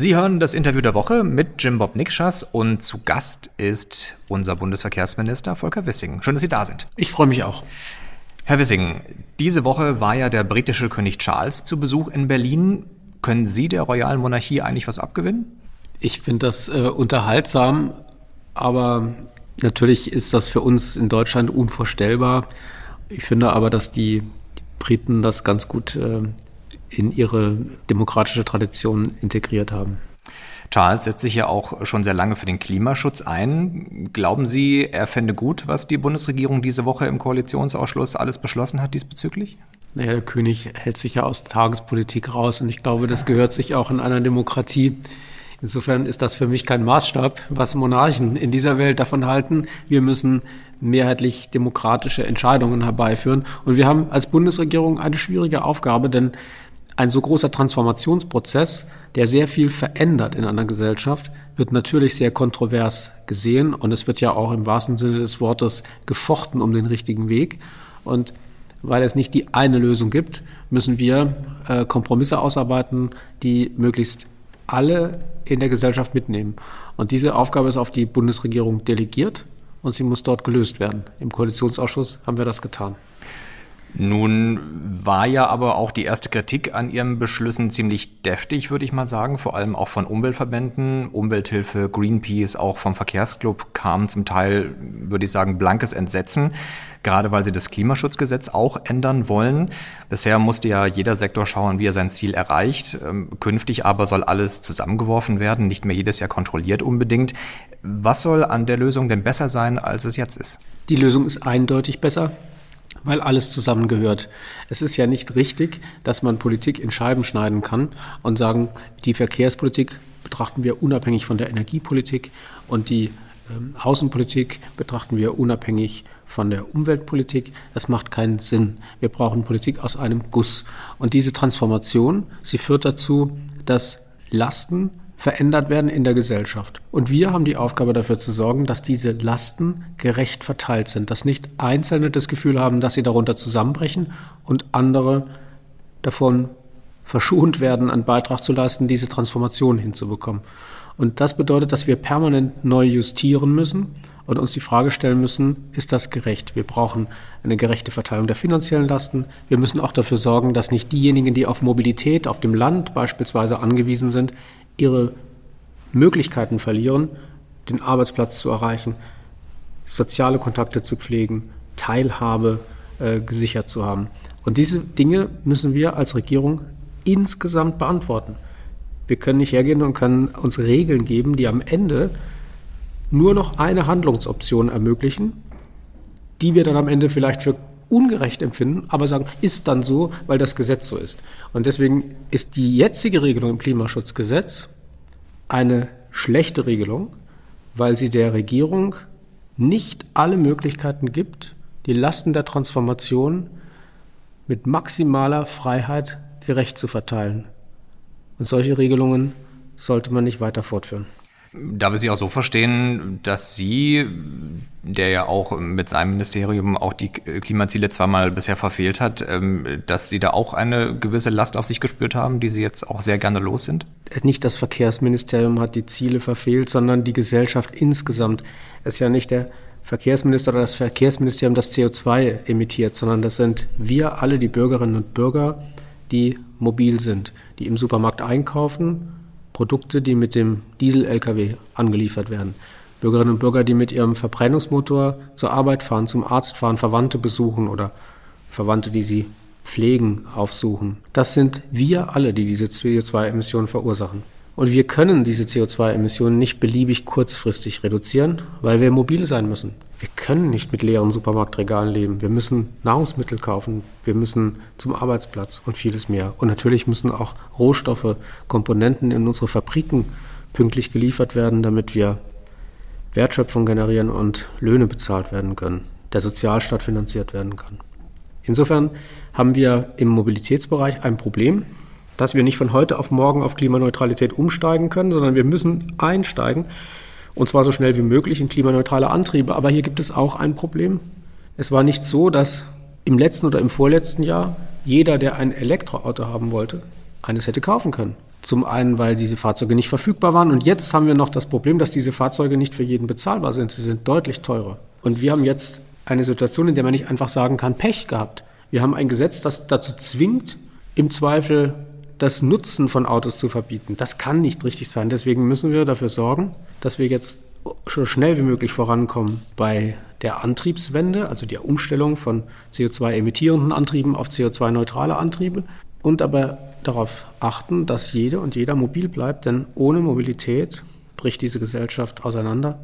Sie hören das Interview der Woche mit Jim Bob Nikschas und zu Gast ist unser Bundesverkehrsminister Volker Wissing. Schön, dass Sie da sind. Ich freue mich auch. Herr Wissing, diese Woche war ja der britische König Charles zu Besuch in Berlin. Können Sie der royalen Monarchie eigentlich was abgewinnen? Ich finde das äh, unterhaltsam, aber natürlich ist das für uns in Deutschland unvorstellbar. Ich finde aber, dass die, Briten das ganz gut äh, in ihre demokratische Tradition integriert haben. Charles setzt sich ja auch schon sehr lange für den Klimaschutz ein. Glauben Sie, er fände gut, was die Bundesregierung diese Woche im Koalitionsausschuss alles beschlossen hat diesbezüglich? Naja, der König hält sich ja aus Tagespolitik raus und ich glaube, das gehört sich auch in einer Demokratie. Insofern ist das für mich kein Maßstab, was Monarchen in dieser Welt davon halten. Wir müssen mehrheitlich demokratische Entscheidungen herbeiführen. Und wir haben als Bundesregierung eine schwierige Aufgabe, denn ein so großer Transformationsprozess, der sehr viel verändert in einer Gesellschaft, wird natürlich sehr kontrovers gesehen und es wird ja auch im wahrsten Sinne des Wortes gefochten um den richtigen Weg. Und weil es nicht die eine Lösung gibt, müssen wir äh, Kompromisse ausarbeiten, die möglichst alle in der Gesellschaft mitnehmen. Und diese Aufgabe ist auf die Bundesregierung delegiert und sie muss dort gelöst werden. Im Koalitionsausschuss haben wir das getan. Nun war ja aber auch die erste Kritik an Ihren Beschlüssen ziemlich deftig, würde ich mal sagen, vor allem auch von Umweltverbänden. Umwelthilfe, Greenpeace, auch vom Verkehrsclub kam zum Teil, würde ich sagen, blankes Entsetzen, gerade weil sie das Klimaschutzgesetz auch ändern wollen. Bisher musste ja jeder Sektor schauen, wie er sein Ziel erreicht. Ähm, künftig aber soll alles zusammengeworfen werden, nicht mehr jedes Jahr kontrolliert unbedingt. Was soll an der Lösung denn besser sein, als es jetzt ist? Die Lösung ist eindeutig besser weil alles zusammengehört. Es ist ja nicht richtig, dass man Politik in Scheiben schneiden kann und sagen, die Verkehrspolitik betrachten wir unabhängig von der Energiepolitik und die ähm, Außenpolitik betrachten wir unabhängig von der Umweltpolitik. Das macht keinen Sinn. Wir brauchen Politik aus einem Guss. Und diese Transformation, sie führt dazu, dass Lasten verändert werden in der Gesellschaft. Und wir haben die Aufgabe dafür zu sorgen, dass diese Lasten gerecht verteilt sind, dass nicht Einzelne das Gefühl haben, dass sie darunter zusammenbrechen und andere davon verschont werden, einen Beitrag zu leisten, diese Transformation hinzubekommen. Und das bedeutet, dass wir permanent neu justieren müssen und uns die Frage stellen müssen, ist das gerecht? Wir brauchen eine gerechte Verteilung der finanziellen Lasten. Wir müssen auch dafür sorgen, dass nicht diejenigen, die auf Mobilität auf dem Land beispielsweise angewiesen sind, ihre Möglichkeiten verlieren, den Arbeitsplatz zu erreichen, soziale Kontakte zu pflegen, Teilhabe äh, gesichert zu haben. Und diese Dinge müssen wir als Regierung insgesamt beantworten. Wir können nicht hergehen und können uns Regeln geben, die am Ende nur noch eine Handlungsoption ermöglichen, die wir dann am Ende vielleicht für ungerecht empfinden, aber sagen, ist dann so, weil das Gesetz so ist. Und deswegen ist die jetzige Regelung im Klimaschutzgesetz eine schlechte Regelung, weil sie der Regierung nicht alle Möglichkeiten gibt, die Lasten der Transformation mit maximaler Freiheit gerecht zu verteilen. Und solche Regelungen sollte man nicht weiter fortführen. Da wir Sie auch so verstehen, dass Sie, der ja auch mit seinem Ministerium auch die Klimaziele zweimal bisher verfehlt hat, ähm, dass Sie da auch eine gewisse Last auf sich gespürt haben, die Sie jetzt auch sehr gerne los sind? Nicht das Verkehrsministerium hat die Ziele verfehlt, sondern die Gesellschaft insgesamt. Es ist ja nicht der Verkehrsminister oder das Verkehrsministerium, das CO2 emittiert, sondern das sind wir alle, die Bürgerinnen und Bürger, die mobil sind, die im Supermarkt einkaufen Produkte, die mit dem Diesel-Lkw angeliefert werden. Bürgerinnen und Bürger, die mit ihrem Verbrennungsmotor zur Arbeit fahren, zum Arzt fahren, Verwandte besuchen oder Verwandte, die sie pflegen, aufsuchen. Das sind wir alle, die diese CO2-Emissionen verursachen. Und wir können diese CO2-Emissionen nicht beliebig kurzfristig reduzieren, weil wir mobil sein müssen. Wir können nicht mit leeren Supermarktregalen leben. Wir müssen Nahrungsmittel kaufen. Wir müssen zum Arbeitsplatz und vieles mehr. Und natürlich müssen auch Rohstoffe, Komponenten in unsere Fabriken pünktlich geliefert werden, damit wir Wertschöpfung generieren und Löhne bezahlt werden können, der Sozialstaat finanziert werden kann. Insofern haben wir im Mobilitätsbereich ein Problem, dass wir nicht von heute auf morgen auf Klimaneutralität umsteigen können, sondern wir müssen einsteigen und zwar so schnell wie möglich in klimaneutrale Antriebe. Aber hier gibt es auch ein Problem. Es war nicht so, dass im letzten oder im vorletzten Jahr jeder, der ein Elektroauto haben wollte, eines hätte kaufen können. Zum einen, weil diese Fahrzeuge nicht verfügbar waren. Und jetzt haben wir noch das Problem, dass diese Fahrzeuge nicht für jeden bezahlbar sind. Sie sind deutlich teurer. Und wir haben jetzt eine Situation, in der man nicht einfach sagen kann, Pech gehabt. Wir haben ein Gesetz, das dazu zwingt, im Zweifel das Nutzen von Autos zu verbieten. Das kann nicht richtig sein. Deswegen müssen wir dafür sorgen, dass wir jetzt so schnell wie möglich vorankommen bei der Antriebswende, also der Umstellung von CO2-emittierenden Antrieben auf CO2-neutrale Antriebe und aber darauf achten, dass jede und jeder mobil bleibt, denn ohne Mobilität bricht diese Gesellschaft auseinander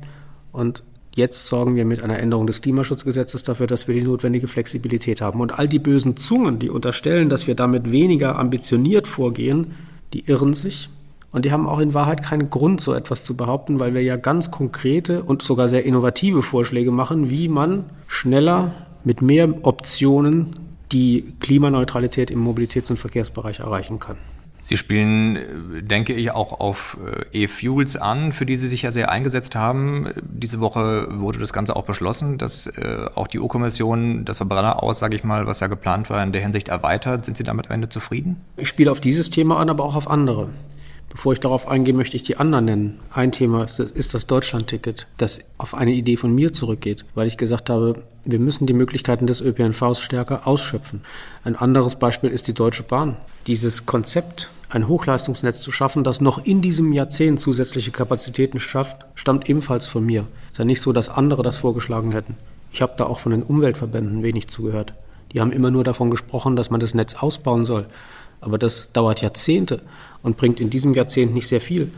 und Jetzt sorgen wir mit einer Änderung des Klimaschutzgesetzes dafür, dass wir die notwendige Flexibilität haben. Und all die bösen Zungen, die unterstellen, dass wir damit weniger ambitioniert vorgehen, die irren sich. Und die haben auch in Wahrheit keinen Grund, so etwas zu behaupten, weil wir ja ganz konkrete und sogar sehr innovative Vorschläge machen, wie man schneller mit mehr Optionen die Klimaneutralität im Mobilitäts- und Verkehrsbereich erreichen kann. Sie spielen, denke ich, auch auf äh, E-Fuels an, für die Sie sich ja sehr eingesetzt haben. Diese Woche wurde das Ganze auch beschlossen, dass äh, auch die EU-Kommission das Verbrenner aus, sage ich mal, was ja geplant war, in der Hinsicht erweitert. Sind Sie damit am Ende zufrieden? Ich spiele auf dieses Thema an, aber auch auf andere. Bevor ich darauf eingehe, möchte ich die anderen nennen. Ein Thema ist, ist das Deutschland-Ticket, das auf eine Idee von mir zurückgeht, weil ich gesagt habe, wir müssen die Möglichkeiten des ÖPNVs stärker ausschöpfen. Ein anderes Beispiel ist die Deutsche Bahn. Dieses Konzept, ein Hochleistungsnetz zu schaffen, das noch in diesem Jahrzehnt zusätzliche Kapazitäten schafft, stammt ebenfalls von mir. Es ist ja nicht so, dass andere das vorgeschlagen hätten. Ich habe da auch von den Umweltverbänden wenig zugehört. Die haben immer nur davon gesprochen, dass man das Netz ausbauen soll. Aber das dauert Jahrzehnte und bringt in diesem Jahrzehnt nicht sehr viel.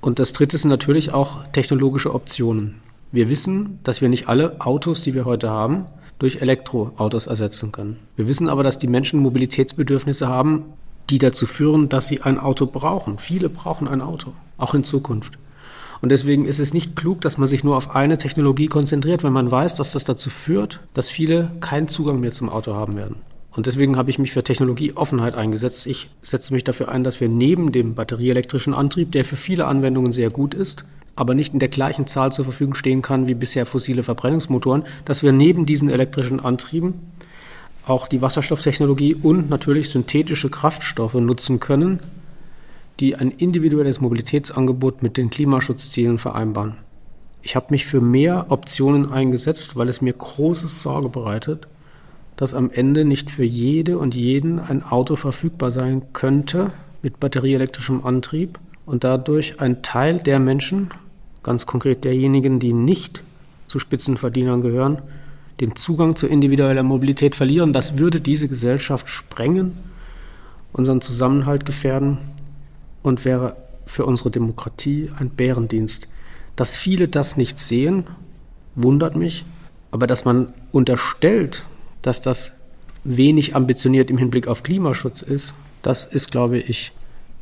Und das Dritte sind natürlich auch technologische Optionen. Wir wissen, dass wir nicht alle Autos, die wir heute haben, durch Elektroautos ersetzen können. Wir wissen aber, dass die Menschen Mobilitätsbedürfnisse haben, die dazu führen, dass sie ein Auto brauchen. Viele brauchen ein Auto, auch in Zukunft. Und deswegen ist es nicht klug, dass man sich nur auf eine Technologie konzentriert, wenn man weiß, dass das dazu führt, dass viele keinen Zugang mehr zum Auto haben werden. Und deswegen habe ich mich für Technologieoffenheit eingesetzt. Ich setze mich dafür ein, dass wir neben dem batterieelektrischen Antrieb, der für viele Anwendungen sehr gut ist, aber nicht in der gleichen Zahl zur Verfügung stehen kann wie bisher fossile Verbrennungsmotoren, dass wir neben diesen elektrischen Antrieben auch die Wasserstofftechnologie und natürlich synthetische Kraftstoffe nutzen können, die ein individuelles Mobilitätsangebot mit den Klimaschutzzielen vereinbaren. Ich habe mich für mehr Optionen eingesetzt, weil es mir großes Sorge bereitet, dass am Ende nicht für jede und jeden ein Auto verfügbar sein könnte mit batterieelektrischem Antrieb und dadurch ein Teil der Menschen, ganz konkret derjenigen, die nicht zu Spitzenverdienern gehören, den Zugang zu individueller Mobilität verlieren. Das würde diese Gesellschaft sprengen, unseren Zusammenhalt gefährden und wäre für unsere Demokratie ein Bärendienst. Dass viele das nicht sehen, wundert mich, aber dass man unterstellt, dass das wenig ambitioniert im Hinblick auf Klimaschutz ist, das ist, glaube ich,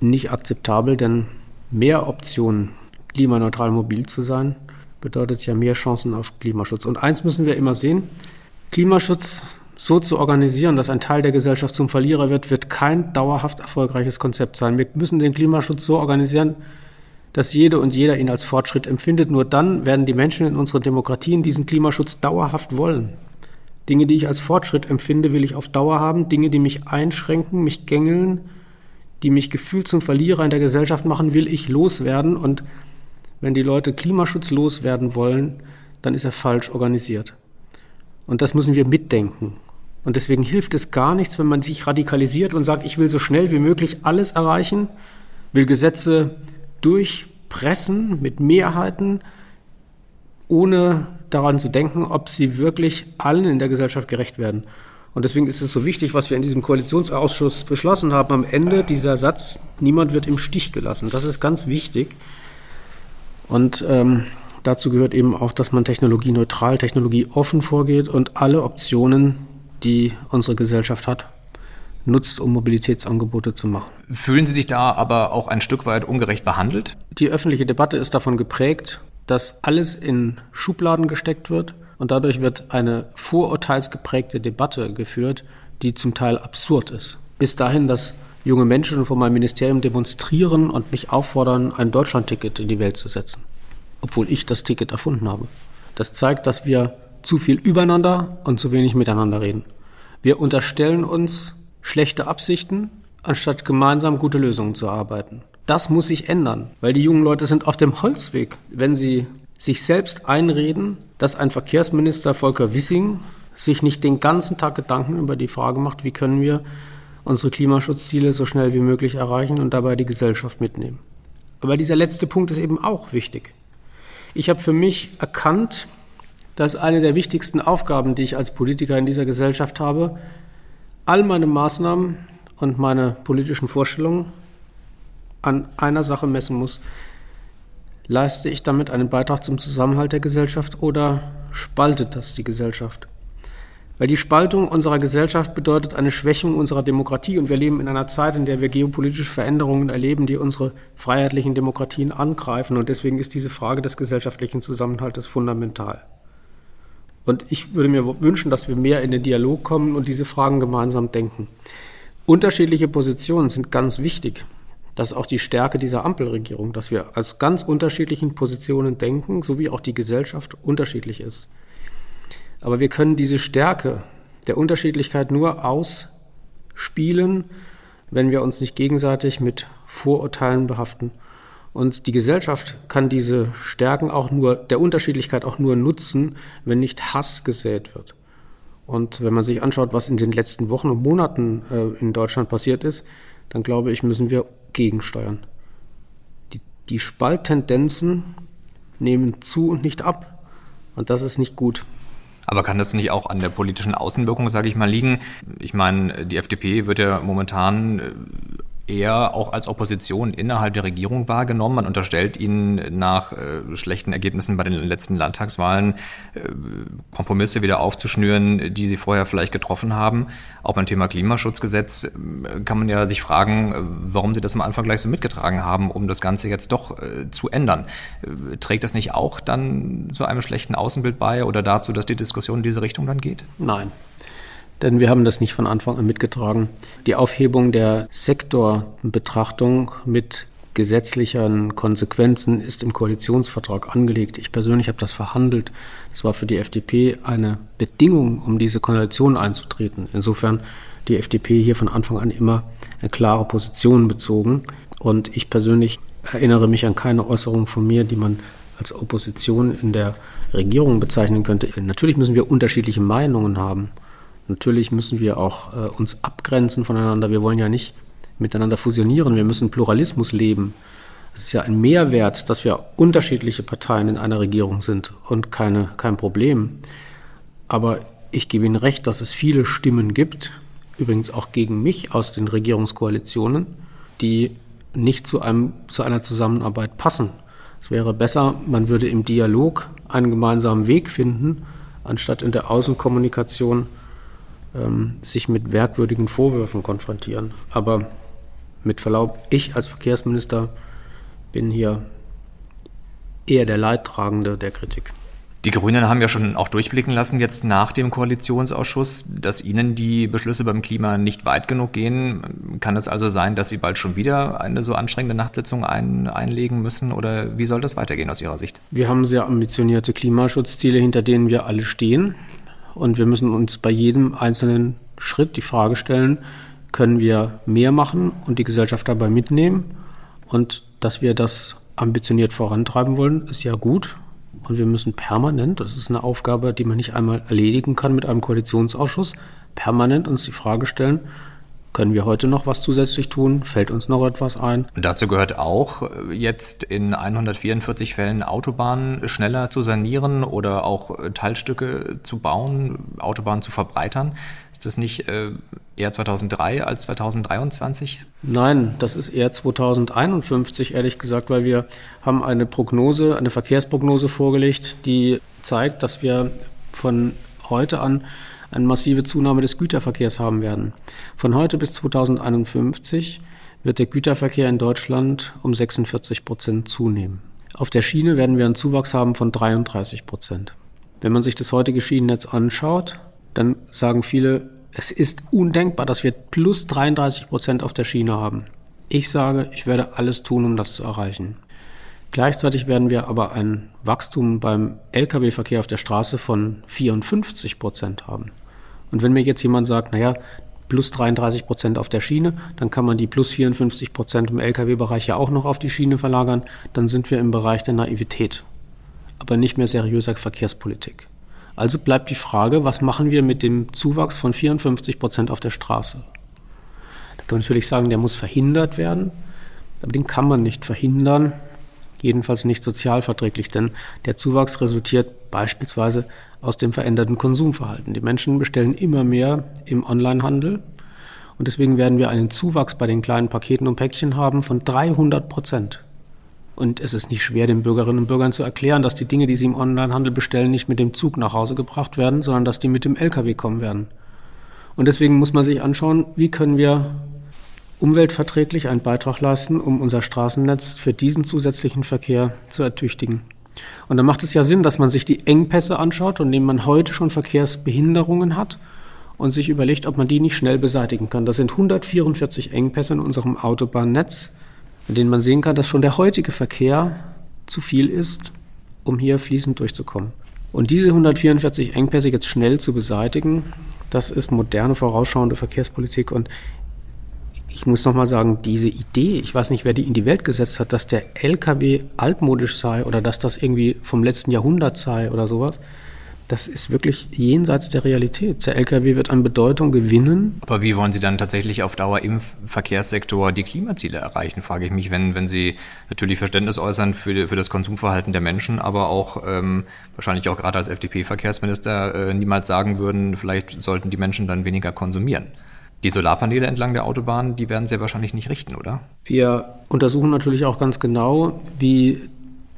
nicht akzeptabel, denn mehr Optionen, klimaneutral mobil zu sein, bedeutet ja mehr Chancen auf Klimaschutz. Und eins müssen wir immer sehen, Klimaschutz so zu organisieren, dass ein Teil der Gesellschaft zum Verlierer wird, wird kein dauerhaft erfolgreiches Konzept sein. Wir müssen den Klimaschutz so organisieren, dass jede und jeder ihn als Fortschritt empfindet. Nur dann werden die Menschen in unseren Demokratien diesen Klimaschutz dauerhaft wollen. Dinge, die ich als Fortschritt empfinde, will ich auf Dauer haben. Dinge, die mich einschränken, mich gängeln, die mich gefühlt zum Verlierer in der Gesellschaft machen, will ich loswerden. Und wenn die Leute Klimaschutz loswerden wollen, dann ist er falsch organisiert. Und das müssen wir mitdenken. Und deswegen hilft es gar nichts, wenn man sich radikalisiert und sagt, ich will so schnell wie möglich alles erreichen, will Gesetze durchpressen mit Mehrheiten, ohne daran zu denken, ob sie wirklich allen in der Gesellschaft gerecht werden. Und deswegen ist es so wichtig, was wir in diesem Koalitionsausschuss beschlossen haben. Am Ende dieser Satz, niemand wird im Stich gelassen. Das ist ganz wichtig. Und ähm, dazu gehört eben auch, dass man technologieneutral, technologieoffen vorgeht und alle Optionen, die unsere Gesellschaft hat, nutzt, um Mobilitätsangebote zu machen. Fühlen Sie sich da aber auch ein Stück weit ungerecht behandelt? Die öffentliche Debatte ist davon geprägt, dass alles in Schubladen gesteckt wird und dadurch wird eine vorurteilsgeprägte Debatte geführt, die zum Teil absurd ist. Bis dahin, dass junge Menschen vor meinem Ministerium demonstrieren und mich auffordern, ein Deutschlandticket in die Welt zu setzen, obwohl ich das Ticket erfunden habe. Das zeigt, dass wir zu viel übereinander und zu wenig miteinander reden. Wir unterstellen uns schlechte Absichten, anstatt gemeinsam gute Lösungen zu erarbeiten. das muss sich ändern, weil die jungen Leute sind auf dem Holzweg, wenn sie sich selbst einreden, dass ein Verkehrsminister Volker Wissing sich nicht den ganzen Tag Gedanken über die Frage macht, wie können wir unsere Klimaschutzziele so schnell wie möglich erreichen und dabei die Gesellschaft mitnehmen. Aber dieser letzte Punkt ist eben auch wichtig. Ich habe für mich erkannt, dass eine der wichtigsten Aufgaben, die ich als Politiker in dieser Gesellschaft habe, all meine Maßnahmen und meine politischen Vorstellungen an einer Sache messen muss. Leiste ich damit einen Beitrag zum Zusammenhalt der Gesellschaft oder spaltet das die Gesellschaft? Weil die Spaltung unserer Gesellschaft bedeutet eine Schwächung unserer Demokratie und wir leben in einer Zeit, in der wir geopolitische Veränderungen erleben, die unsere freiheitlichen Demokratien angreifen und deswegen ist diese Frage des gesellschaftlichen Zusammenhaltes fundamental. Und ich würde mir wünschen, dass wir mehr in den Dialog kommen und diese Fragen gemeinsam denken. Unterschiedliche Positionen sind ganz wichtig. Das ist auch die Stärke dieser Ampelregierung, dass wir als ganz unterschiedlichen Positionen denken, so wie auch die Gesellschaft unterschiedlich ist. Aber wir können diese Stärke der Unterschiedlichkeit nur ausspielen, wenn wir uns nicht gegenseitig mit Vorurteilen behaften. Und die Gesellschaft kann diese Stärken auch nur, der Unterschiedlichkeit auch nur nutzen, wenn nicht Hass gesät wird. Und wenn man sich anschaut, was in den letzten Wochen und Monaten äh, in Deutschland passiert ist, dann glaube ich, müssen wir gegensteuern. Die, die Spalttendenzen nehmen zu und nicht ab. Und das ist nicht gut. Aber kann das nicht auch an der politischen Außenwirkung, sage ich mal, liegen? Ich meine, die FDP wird ja momentan äh, eher auch als Opposition innerhalb der Regierung wahrgenommen. Man unterstellt ihnen nach äh, schlechten Ergebnissen bei den letzten Landtagswahlen äh, Kompromisse wieder aufzuschnüren, die sie vorher vielleicht getroffen haben. Auch beim Thema Klimaschutzgesetz äh, kann man ja sich fragen, äh, warum sie das am Anfang gleich so mitgetragen haben, um das Ganze jetzt doch äh, zu ändern. Äh, trägt das nicht auch dann zu einem schlechten Außenbild bei oder dazu, dass die Diskussion in diese Richtung dann geht? Nein denn wir haben das nicht von Anfang an mitgetragen. Die Aufhebung der Sektorbetrachtung mit gesetzlichen Konsequenzen ist im Koalitionsvertrag angelegt. Ich persönlich habe das verhandelt. Es war für die FDP eine Bedingung, um diese Koalition einzutreten. Insofern die FDP hier von Anfang an immer eine klare Position bezogen. Und ich persönlich erinnere mich an keine Äußerung von mir, die man als Opposition in der Regierung bezeichnen könnte. Natürlich müssen wir unterschiedliche Meinungen haben. Natürlich müssen wir auch äh, uns abgrenzen voneinander. Wir wollen ja nicht miteinander fusionieren. Wir müssen Pluralismus leben. Es ist ja ein Mehrwert, dass wir unterschiedliche Parteien in einer Regierung sind und keine, kein Problem. Aber ich gebe Ihnen recht, dass es viele Stimmen gibt, übrigens auch gegen mich aus den Regierungskoalitionen, die nicht zu, einem, zu einer Zusammenarbeit passen. Es wäre besser, man würde im Dialog einen gemeinsamen Weg finden, anstatt in der Außenkommunikation ähm, sich mit merkwürdigen Vorwürfen konfrontieren. Aber mit Verlaub, ich als Verkehrsminister bin hier eher der Leidtragende der Kritik. Die Grünen haben ja schon auch durchblicken lassen, jetzt nach dem Koalitionsausschuss, dass ihnen die Beschlüsse beim Klima nicht weit genug gehen. Kann es also sein, dass sie bald schon wieder eine so anstrengende Nachtsitzung ein, einlegen müssen? Oder wie soll das weitergehen aus Ihrer Sicht? Wir haben sehr ambitionierte Klimaschutzziele, hinter denen wir alle stehen. Und wir müssen uns bei jedem einzelnen Schritt die Frage stellen, können wir mehr machen und die Gesellschaft dabei mitnehmen? Und dass wir das ambitioniert vorantreiben wollen, ist ja gut. Und wir müssen permanent, das ist eine Aufgabe, die man nicht einmal erledigen kann mit einem Koalitionsausschuss, permanent uns die Frage stellen, können wir heute noch was zusätzlich tun? Fällt uns noch etwas ein? Dazu gehört auch, jetzt in 144 Fällen Autobahnen schneller zu sanieren oder auch äh, Teilstücke zu bauen, Autobahnen zu verbreitern. Ist das nicht äh, eher 2003 als 2023? Nein, das ist eher 2051, ehrlich gesagt, weil wir haben eine Prognose, eine Verkehrsprognose vorgelegt, die zeigt, dass wir von heute an eine massive Zunahme des Güterverkehrs haben werden. Von heute bis 2051 wird der Güterverkehr in Deutschland um 46 Prozent zunehmen. Auf der Schiene werden wir einen Zuwachs haben von 33 Prozent. Wenn man sich das heutige Schienennetz anschaut, dann sagen viele, es ist undenkbar, dass wir plus 33 Prozent auf der Schiene haben. Ich sage, ich werde alles tun, um das zu erreichen. Gleichzeitig werden wir aber ein Wachstum beim Lkw-Verkehr auf der Straße von 54 Prozent haben. Und wenn mir jetzt jemand sagt, naja, plus 33 Prozent auf der Schiene, dann kann man die plus 54 Prozent im Lkw-Bereich ja auch noch auf die Schiene verlagern, dann sind wir im Bereich der Naivität, aber nicht mehr seriöser Verkehrspolitik. Also bleibt die Frage, was machen wir mit dem Zuwachs von 54 Prozent auf der Straße? Da kann man natürlich sagen, der muss verhindert werden, aber den kann man nicht verhindern, jedenfalls nicht sozialverträglich, denn der Zuwachs resultiert beispielsweise aus dem veränderten Konsumverhalten. Die Menschen bestellen immer mehr im Onlinehandel und deswegen werden wir einen Zuwachs bei den kleinen Paketen und Päckchen haben von 300 Prozent. Und es ist nicht schwer, den Bürgerinnen und Bürgern zu erklären, dass die Dinge, die sie im Onlinehandel bestellen, nicht mit dem Zug nach Hause gebracht werden, sondern dass die mit dem Lkw kommen werden. Und deswegen muss man sich anschauen, wie können wir umweltverträglich einen Beitrag leisten, um unser Straßennetz für diesen zusätzlichen Verkehr zu ertüchtigen. Und dann macht es ja Sinn, dass man sich die Engpässe anschaut, und indem man heute schon Verkehrsbehinderungen hat und sich überlegt, ob man die nicht schnell beseitigen kann. Das sind 144 Engpässe in unserem Autobahnnetz, in denen man sehen kann, dass schon der heutige Verkehr zu viel ist, um hier fließend durchzukommen. Und diese 144 Engpässe jetzt schnell zu beseitigen, das ist moderne, vorausschauende Verkehrspolitik. Und ich muss nochmal sagen, diese Idee, ich weiß nicht, wer die in die Welt gesetzt hat, dass der LKW altmodisch sei oder dass das irgendwie vom letzten Jahrhundert sei oder sowas, das ist wirklich jenseits der Realität. Der Lkw wird an Bedeutung gewinnen. Aber wie wollen Sie dann tatsächlich auf Dauer im Verkehrssektor die Klimaziele erreichen, frage ich mich, wenn, wenn Sie natürlich Verständnis äußern für, für das Konsumverhalten der Menschen, aber auch ähm, wahrscheinlich auch gerade als FDP-Verkehrsminister äh, niemals sagen würden, vielleicht sollten die Menschen dann weniger konsumieren. Die Solarpaneele entlang der Autobahn, die werden sehr wahrscheinlich nicht richten, oder? Wir untersuchen natürlich auch ganz genau, wie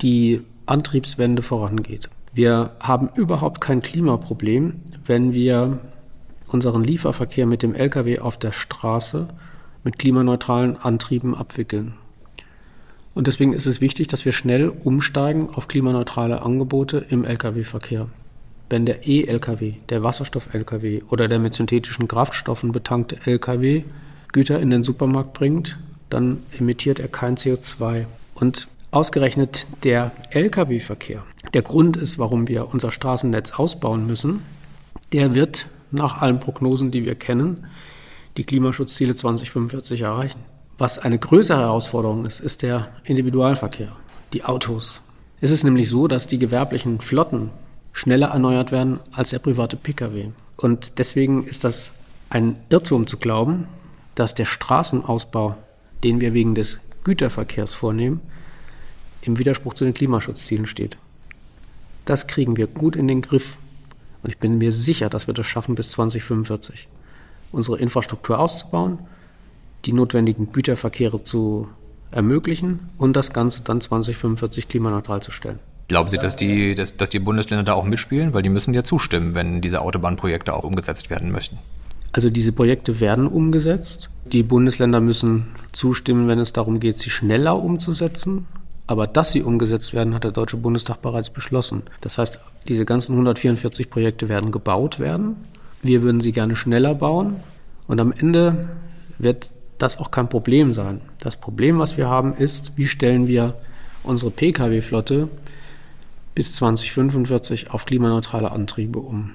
die Antriebswende vorangeht. Wir haben überhaupt kein Klimaproblem, wenn wir unseren Lieferverkehr mit dem Lkw auf der Straße mit klimaneutralen Antrieben abwickeln. Und deswegen ist es wichtig, dass wir schnell umsteigen auf klimaneutrale Angebote im Lkw-Verkehr. Wenn der E-Lkw, der Wasserstoff-Lkw oder der mit synthetischen Kraftstoffen betankte Lkw Güter in den Supermarkt bringt, dann emittiert er kein CO2. Und ausgerechnet der Lkw-Verkehr, der Grund ist, warum wir unser Straßennetz ausbauen müssen, der wird nach allen Prognosen, die wir kennen, die Klimaschutzziele 2045 erreichen. Was eine größere Herausforderung ist, ist der Individualverkehr, die Autos. Es ist nämlich so, dass die gewerblichen Flotten schneller erneuert werden als der private Pkw. Und deswegen ist das ein Irrtum zu glauben, dass der Straßenausbau, den wir wegen des Güterverkehrs vornehmen, im Widerspruch zu den Klimaschutzzielen steht. Das kriegen wir gut in den Griff. Und ich bin mir sicher, dass wir das schaffen bis 2045. Unsere Infrastruktur auszubauen, die notwendigen Güterverkehre zu ermöglichen und das Ganze dann 2045 klimaneutral zu stellen. Glauben Sie, dass die, dass, dass die Bundesländer da auch mitspielen? Weil die müssen ja zustimmen, wenn diese Autobahnprojekte auch umgesetzt werden müssen. Also diese Projekte werden umgesetzt. Die Bundesländer müssen zustimmen, wenn es darum geht, sie schneller umzusetzen. Aber dass sie umgesetzt werden, hat der Deutsche Bundestag bereits beschlossen. Das heißt, diese ganzen 144 Projekte werden gebaut werden. Wir würden sie gerne schneller bauen. Und am Ende wird das auch kein Problem sein. Das Problem, was wir haben, ist, wie stellen wir unsere Pkw-Flotte bis 2045 auf klimaneutrale Antriebe um.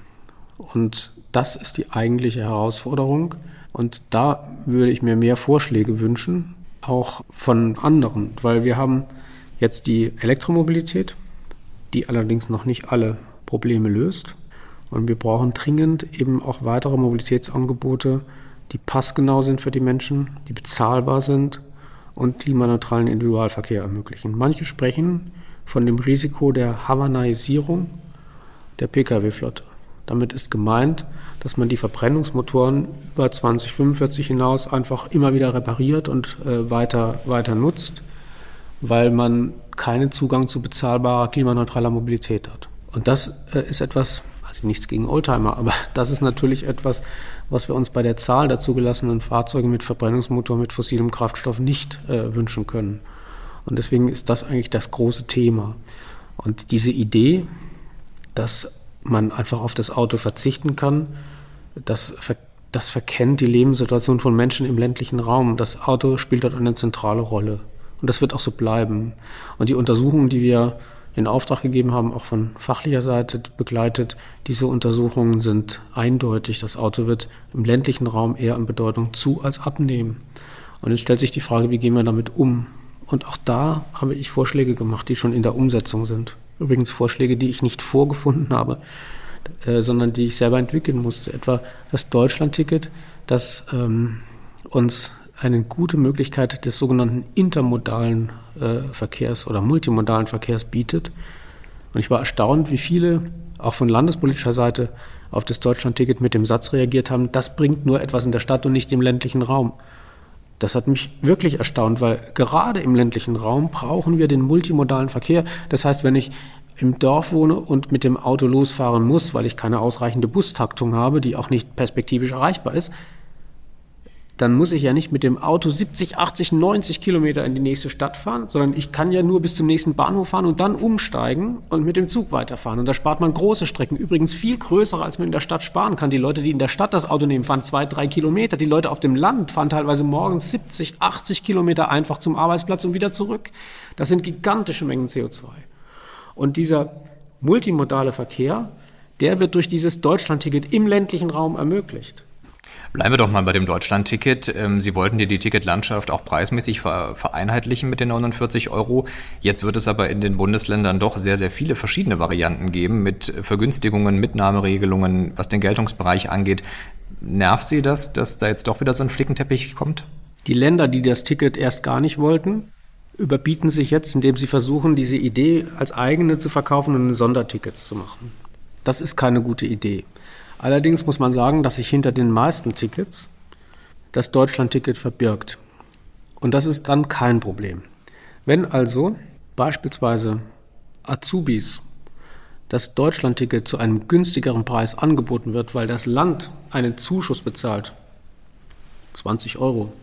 Und das ist die eigentliche Herausforderung. Und da würde ich mir mehr Vorschläge wünschen, auch von anderen, weil wir haben jetzt die Elektromobilität, die allerdings noch nicht alle Probleme löst. Und wir brauchen dringend eben auch weitere Mobilitätsangebote, die passgenau sind für die Menschen, die bezahlbar sind und klimaneutralen Individualverkehr ermöglichen. Manche sprechen von dem Risiko der Hawanaisierung der Pkw-Flotte. Damit ist gemeint, dass man die Verbrennungsmotoren über 2045 hinaus einfach immer wieder repariert und äh, weiter, weiter nutzt, weil man keinen Zugang zu bezahlbarer klimaneutraler Mobilität hat. Und das äh, ist etwas, also nichts gegen Oldtimer, aber das ist natürlich etwas, was wir uns bei der Zahl der zugelassenen Fahrzeuge mit Verbrennungsmotor mit fossilem Kraftstoff nicht äh, wünschen können. Und deswegen ist das eigentlich das große Thema. Und diese Idee, dass man einfach auf das Auto verzichten kann, das, das verkennt die Lebenssituation von Menschen im ländlichen Raum. Das Auto spielt dort eine zentrale Rolle. Und das wird auch so bleiben. Und die Untersuchungen, die wir in Auftrag gegeben haben, auch von fachlicher Seite begleitet. Diese Untersuchungen sind eindeutig. Das Auto wird im ländlichen Raum eher an Bedeutung zu als abnehmen. Und jetzt stellt sich die Frage, wie gehen wir damit um? Und auch da habe ich Vorschläge gemacht, die schon in der Umsetzung sind. Übrigens Vorschläge, die ich nicht vorgefunden habe, äh, sondern die ich selber entwickeln musste. Etwa das Deutschland-Ticket, das ähm, uns eine gute Möglichkeit des sogenannten intermodalen äh, Verkehrs oder multimodalen Verkehrs bietet. Und ich war erstaunt, wie viele auch von landespolitischer Seite auf das Deutschland-Ticket mit dem Satz reagiert haben, das bringt nur etwas in der Stadt und nicht im ländlichen Raum. Das hat mich wirklich erstaunt, weil gerade im ländlichen Raum brauchen wir den multimodalen Verkehr. Das heißt, wenn ich im Dorf wohne und mit dem Auto losfahren muss, weil ich keine ausreichende Bustaktung habe, die auch nicht perspektivisch erreichbar ist, dann muss ich ja nicht mit dem Auto 70, 80, 90 Kilometer in die nächste Stadt fahren, sondern ich kann ja nur bis zum nächsten Bahnhof fahren und dann umsteigen und mit dem Zug weiterfahren. Und da spart man große Strecken, übrigens viel größere, als man in der Stadt sparen kann. Die Leute, die in der Stadt das Auto nehmen, fahren zwei, drei Kilometer. Die Leute auf dem Land fahren teilweise morgens 70, 80 Kilometer einfach zum Arbeitsplatz und wieder zurück. Das sind gigantische Mengen CO2. Und dieser multimodale Verkehr, der wird durch dieses Deutschlandticket im ländlichen Raum ermöglicht. Bleiben wir doch mal bei dem Deutschland-Ticket. Ähm, Sie wollten dir die Ticketlandschaft auch preismäßig vereinheitlichen mit den 49 Euro. Jetzt wird es aber in den Bundesländern doch sehr, sehr viele verschiedene Varianten geben mit Vergünstigungen, Mitnahmeregelungen, was den Geltungsbereich angeht. Nervt Sie das, dass da jetzt doch wieder so ein Flickenteppich kommt? Die Länder, die das Ticket erst gar nicht wollten, überbieten sich jetzt, indem sie versuchen, diese Idee als eigene zu verkaufen und Sondertickets zu machen. Das ist keine gute Idee. Allerdings muss man sagen, dass sich hinter den meisten Tickets das Deutschland-Ticket verbirgt. Und das ist dann kein Problem. Wenn also beispielsweise Azubis das Deutschland-Ticket zu einem günstigeren Preis angeboten wird, weil das Land einen Zuschuss bezahlt, 20 Euro,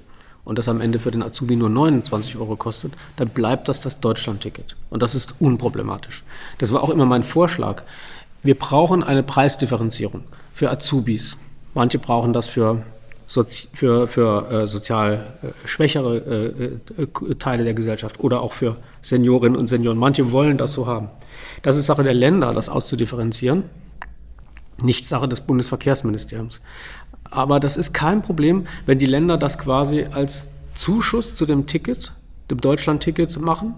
und das am Ende für den Azubi nur 29 Euro kostet, dann bleibt das das Deutschland-Ticket. Und das ist unproblematisch. Das war auch immer mein Vorschlag. Wir brauchen eine Preisdifferenzierung für Azubis. Manche brauchen das für, Sozi für, für äh, sozial äh, schwächere äh, äh, Teile der Gesellschaft oder auch für Seniorinnen und Senioren. Manche wollen das so haben. Das ist Sache der Länder, das auszudifferenzieren, nicht Sache des Bundesverkehrsministeriums. Aber das ist kein Problem, wenn die Länder das quasi als Zuschuss zu dem Ticket, dem Deutschland-Ticket machen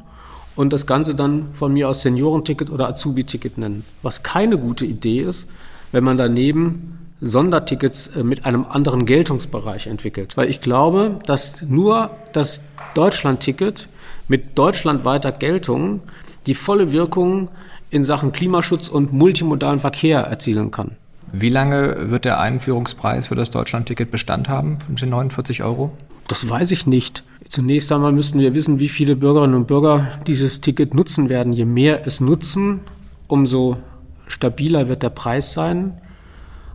und das Ganze dann von mir aus Seniorenticket oder Azubi-Ticket nennen. Was keine gute Idee ist, wenn man daneben Sondertickets äh, mit einem anderen Geltungsbereich entwickelt. Weil ich glaube, dass nur das Deutschland-Ticket mit deutschlandweiter Geltung die volle Wirkung in Sachen Klimaschutz und multimodalen Verkehr erzielen kann. Wie lange wird der Einführungspreis für das Deutschland-Ticket Bestand haben, den 49 Euro? Das weiß ich nicht. Zunächst einmal müssten wir wissen, wie viele Bürgerinnen und Bürger dieses Ticket nutzen werden. Je mehr es nutzen, umso stabiler wird der Preis sein.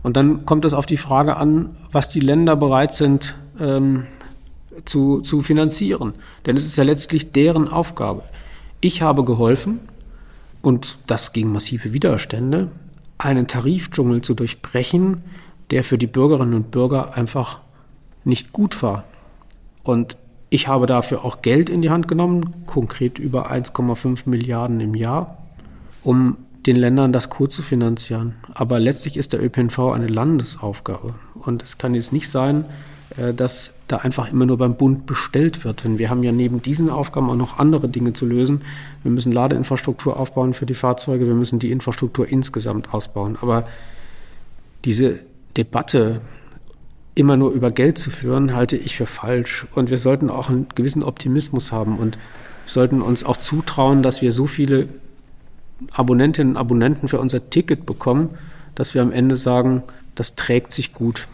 Und dann kommt es auf die Frage an, was die Länder bereit sind ähm, zu, zu finanzieren. Denn es ist ja letztlich deren Aufgabe. Ich habe geholfen, und das gegen massive Widerstände, einen Tarifdschungel zu durchbrechen, der für die Bürgerinnen und Bürger einfach nicht gut war. Und ich habe dafür auch Geld in die Hand genommen, konkret über 1,5 Milliarden im Jahr, um den Ländern das Co. zu finanzieren. Aber letztlich ist der ÖPNV eine Landesaufgabe. Und es kann jetzt nicht sein, äh, dass da einfach immer nur beim Bund bestellt wird. Denn wir haben ja neben diesen Aufgaben auch noch andere Dinge zu lösen. Wir müssen Ladeinfrastruktur aufbauen für die Fahrzeuge, wir müssen die Infrastruktur insgesamt ausbauen. Aber diese Debatte immer nur über Geld zu führen, halte ich für falsch. Und wir sollten auch einen gewissen Optimismus haben und sollten uns auch zutrauen, dass wir so viele Abonnentinnen und Abonnenten für unser Ticket bekommen, dass wir am Ende sagen, das trägt sich gut.